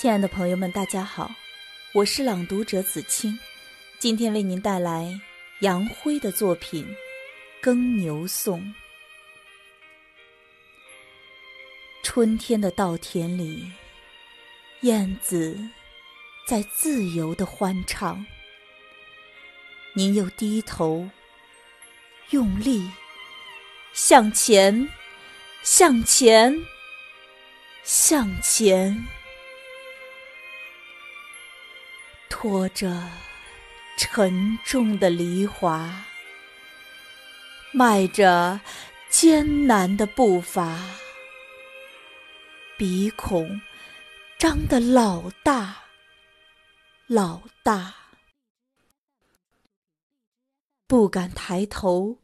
亲爱的朋友们，大家好，我是朗读者子清，今天为您带来杨辉的作品《耕牛颂》。春天的稻田里，燕子在自由的欢唱，您又低头，用力向前，向前，向前。拖着沉重的梨花，迈着艰难的步伐，鼻孔张得老大老大，不敢抬头，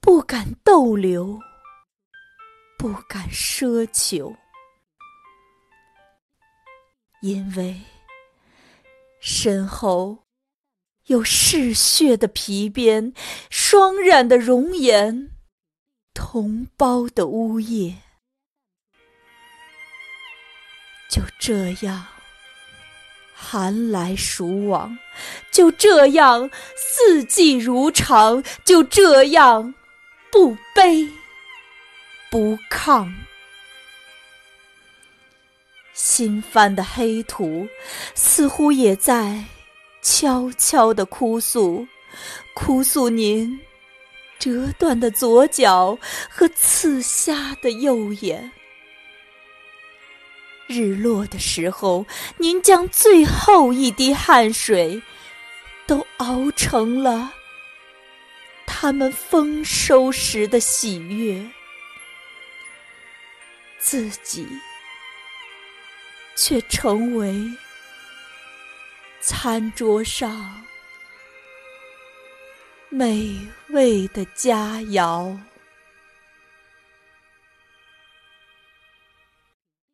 不敢逗留，不敢奢求，因为。身后有嗜血的皮鞭，霜染的容颜，同胞的呜咽。就这样，寒来暑往；就这样，四季如常；就这样，不卑不亢。新翻的黑土，似乎也在悄悄地哭诉，哭诉您折断的左脚和刺瞎的右眼。日落的时候，您将最后一滴汗水，都熬成了他们丰收时的喜悦，自己。却成为餐桌上美味的佳肴。